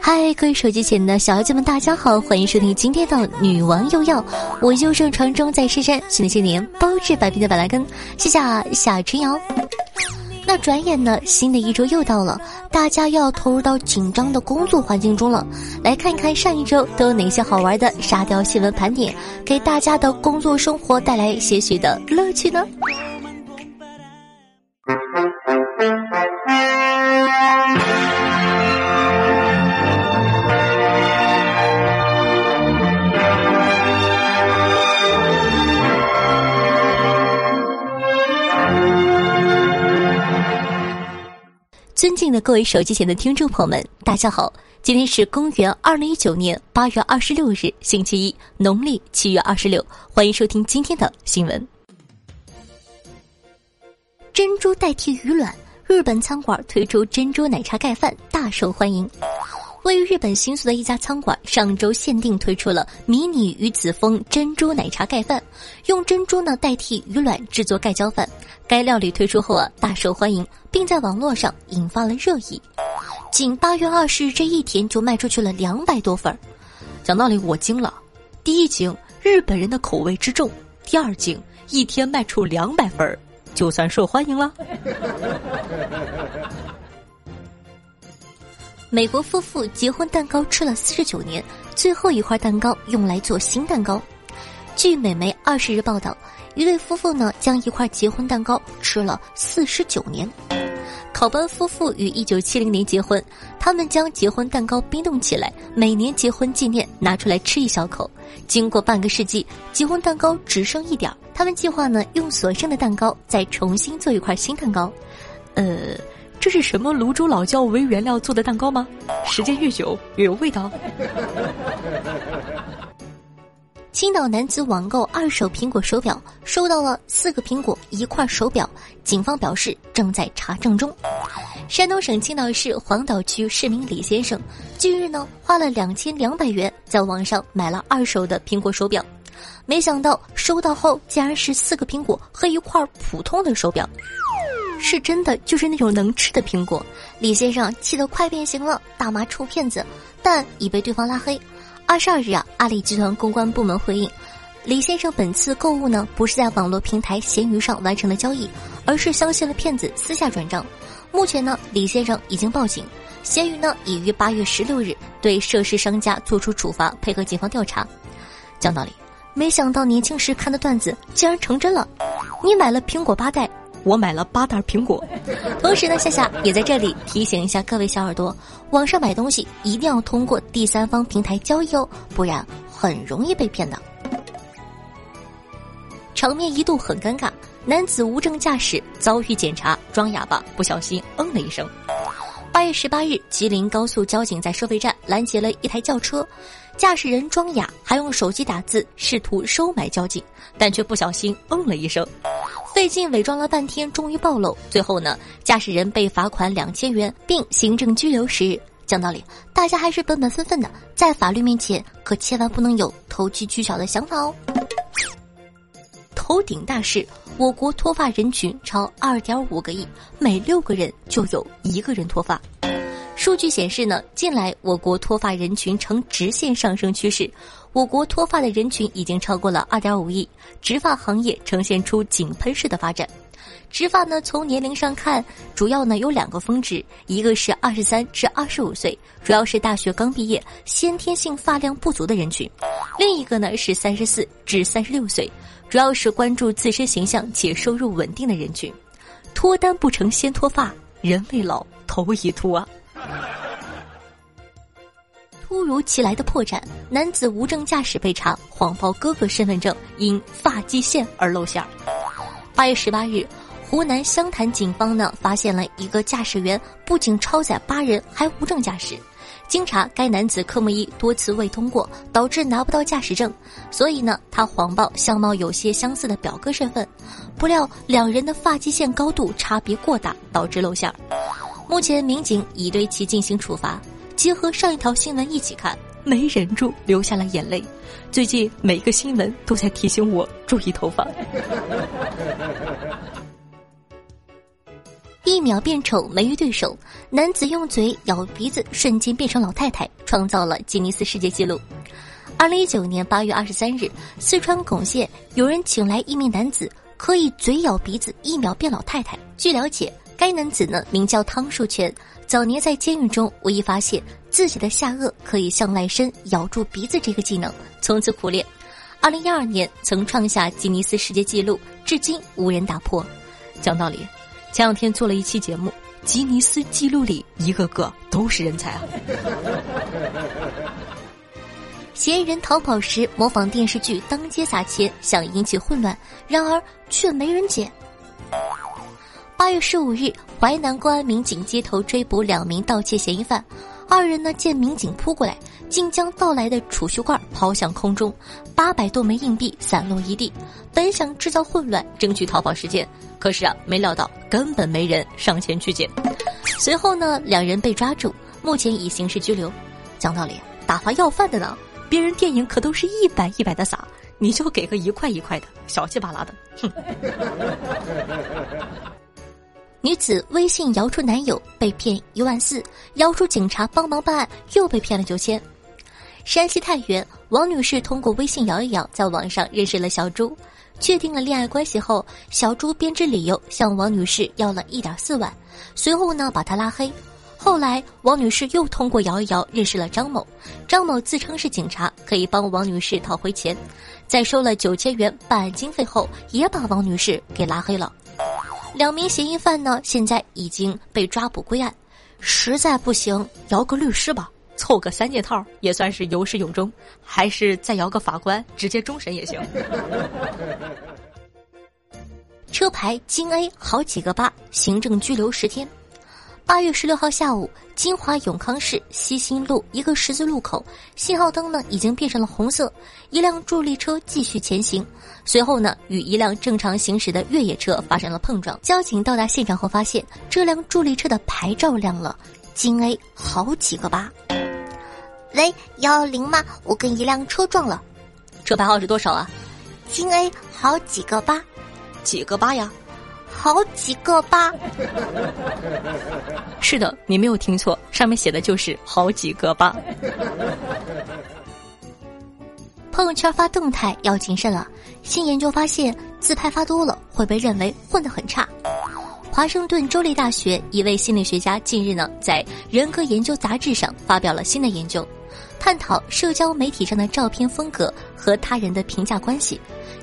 嗨，各位手机前的小妖精们，大家好，欢迎收听今天的《女王又要》，我又正传中在深山，新的新年包治百病的板蓝根，谢谢夏春瑶。那转眼呢，新的一周又到了，大家又要投入到紧张的工作环境中了。来看一看上一周都有哪些好玩的沙雕新闻盘点，给大家的工作生活带来些许的乐趣呢？尊敬的各位手机前的听众朋友们，大家好！今天是公元二零一九年八月二十六日，星期一，农历七月二十六。欢迎收听今天的新闻。珍珠代替鱼卵，日本餐馆推出珍珠奶茶盖饭，大受欢迎。位于日本新宿的一家餐馆，上周限定推出了迷你鱼子风珍珠奶茶盖饭，用珍珠呢代替鱼卵制作盖浇饭。该料理推出后啊，大受欢迎，并在网络上引发了热议。仅八月二十日这一天就卖出去了两百多份儿。讲道理，我惊了。第一惊，日本人的口味之重；第二惊，一天卖出两百份儿，就算受欢迎了。美国夫妇结婚蛋糕吃了四十九年，最后一块蛋糕用来做新蛋糕。据美媒二十日报道，一对夫妇呢将一块结婚蛋糕吃了四十九年。考班夫妇于一九七零年结婚，他们将结婚蛋糕冰冻起来，每年结婚纪念拿出来吃一小口。经过半个世纪，结婚蛋糕只剩一点儿，他们计划呢用所剩的蛋糕再重新做一块新蛋糕。呃。这是什么泸州老窖为原料做的蛋糕吗？时间越久越有味道。青岛男子网购二手苹果手表，收到了四个苹果一块手表，警方表示正在查证中。山东省青岛市黄岛区市民李先生近日呢花了两千两百元在网上买了二手的苹果手表，没想到收到后竟然是四个苹果和一块普通的手表。是真的，就是那种能吃的苹果。李先生气得快变形了，大骂臭骗子，但已被对方拉黑。二十二日啊，阿里集团公关部门回应，李先生本次购物呢，不是在网络平台闲鱼上完成的交易，而是相信了骗子私下转账。目前呢，李先生已经报警，闲鱼呢已于八月十六日对涉事商家作出处罚，配合警方调查。讲道理，没想到年轻时看的段子竟然成真了，你买了苹果八代。我买了八袋苹果，同时呢，夏夏也在这里提醒一下各位小耳朵，网上买东西一定要通过第三方平台交易哦，不然很容易被骗的。场面一度很尴尬，男子无证驾驶遭遇检查，装哑巴，不小心嗯了一声。八月十八日，吉林高速交警在收费站拦截了一台轿车，驾驶人装哑，还用手机打字，试图收买交警，但却不小心嗯了一声。费劲伪装了半天，终于暴露。最后呢，驾驶人被罚款两千元，并行政拘留十日。讲道理，大家还是本本分分的，在法律面前可千万不能有投机取巧的想法哦。头顶大事，我国脱发人群超二点五个亿，每六个人就有一个人脱发。数据显示呢，近来我国脱发人群呈直线上升趋势。我国脱发的人群已经超过了二点五亿，植发行业呈现出井喷式的发展。植发呢，从年龄上看，主要呢有两个峰值，一个是二十三至二十五岁，主要是大学刚毕业、先天性发量不足的人群；另一个呢是三十四至三十六岁，主要是关注自身形象且收入稳定的人群。脱单不成先脱发，人未老头已秃啊。突如其来的破绽，男子无证驾驶被查，谎报哥哥身份证，因发际线而露馅儿。八月十八日，湖南湘潭警方呢发现了一个驾驶员不仅超载八人，还无证驾驶。经查，该男子科目一多次未通过，导致拿不到驾驶证，所以呢，他谎报相貌有些相似的表哥身份。不料两人的发际线高度差别过大，导致露馅儿。目前民警已对其进行处罚。结合上一条新闻一起看，没忍住流下了眼泪。最近每个新闻都在提醒我注意头发。一秒变丑没遇对手，男子用嘴咬鼻子瞬间变成老太太，创造了吉尼斯世界纪录。二零一九年八月二十三日，四川珙县有人请来一名男子，可以嘴咬鼻子一秒变老太太。据了解，该男子呢名叫汤树全，早年在监狱中无意发现自己的下颚可以向外伸，咬住鼻子这个技能，从此苦练。二零一二年曾创下吉尼斯世界纪录，至今无人打破。讲道理，前两天做了一期节目，吉尼斯纪录里一个个都是人才啊！嫌疑人逃跑时模仿电视剧当街撒钱，想引起混乱，然而却没人捡。八月十五日，淮南公安民警街头追捕两名盗窃嫌疑犯，二人呢见民警扑过来，竟将盗来的储蓄罐抛向空中，八百多枚硬币散落一地，本想制造混乱，争取逃跑时间。可是啊，没料到根本没人上前去捡。随后呢，两人被抓住，目前已刑事拘留。讲道理，打发要饭的呢，别人电影可都是一百一百的撒，你就给个一块一块的，小气巴拉的。哼！女子微信摇出男友被骗一万四，摇出警察帮忙办案又被骗了九千。山西太原王女士通过微信摇一摇，在网上认识了小朱。确定了恋爱关系后，小朱编织理由向王女士要了一点四万，随后呢把她拉黑。后来王女士又通过摇一摇认识了张某，张某自称是警察，可以帮王女士讨回钱。在收了九千元办案经费后，也把王女士给拉黑了。两名嫌疑犯呢现在已经被抓捕归案，实在不行摇个律师吧。凑个三件套也算是有始有终，还是再摇个法官直接终审也行。车牌京 A 好几个八，行政拘留十天。八月十六号下午，金华永康市西新路一个十字路口，信号灯呢已经变成了红色，一辆助力车继续前行，随后呢与一辆正常行驶的越野车发生了碰撞。交警到达现场后发现，这辆助力车的牌照亮了，京 A 好几个八。喂，幺幺零吗？我跟一辆车撞了，车牌号是多少啊？京 A 好几个八，几个八呀？好几个八。是的，你没有听错，上面写的就是好几个八。朋友圈发动态要谨慎了，新研究发现，自拍发多了会被认为混得很差。华盛顿州立大学一位心理学家近日呢，在《人格研究》杂志上发表了新的研究。探讨社交媒体上的照片风格和他人的评价关系，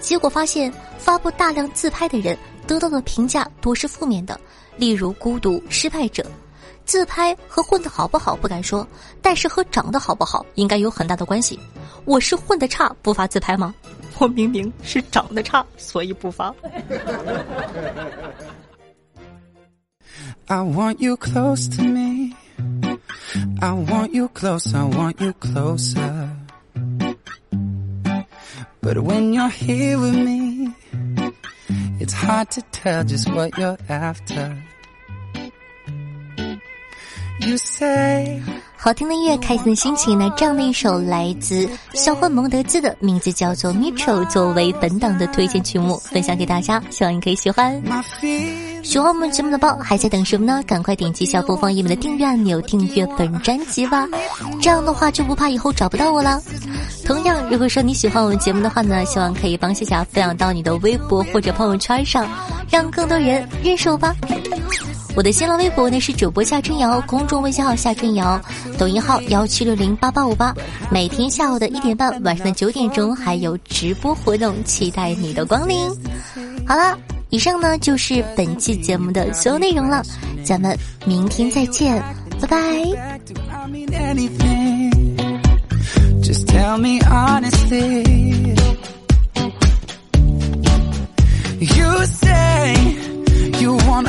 结果发现，发布大量自拍的人得到的评价多是负面的，例如孤独、失败者。自拍和混得好不好不敢说，但是和长得好不好应该有很大的关系。我是混得差不发自拍吗？我明明是长得差，所以不发。I want you close to me. I want you close, I want you closer. But when you're here with me, it's hard to tell just what you're after. You say 好听的音乐，开心的心情呢？这样的一首来自小混蒙德兹的名字叫做《Metro》，作为本档的推荐曲目，分享给大家，希望你可以喜欢。喜欢我们节目的宝还在等什么呢？赶快点击下播放页面的订阅按钮，订阅本专辑吧。这样的话就不怕以后找不到我了。同样，如果说你喜欢我们节目的话呢，希望可以帮夏夏分享到你的微博或者朋友圈上，让更多人认识我吧。我的新浪微博呢是主播夏春瑶，公众微信号夏春瑶，抖音号幺七六零八八五八。每天下午的一点半，晚上的九点钟还有直播活动，期待你的光临。好了，以上呢就是本期节目的所有内容了，咱们明天再见，拜拜。You say you want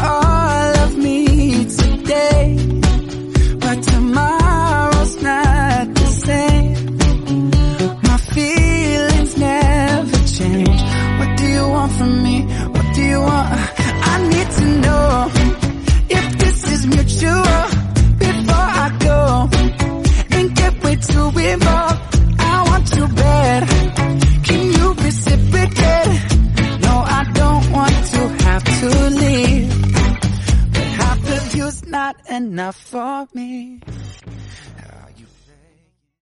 enough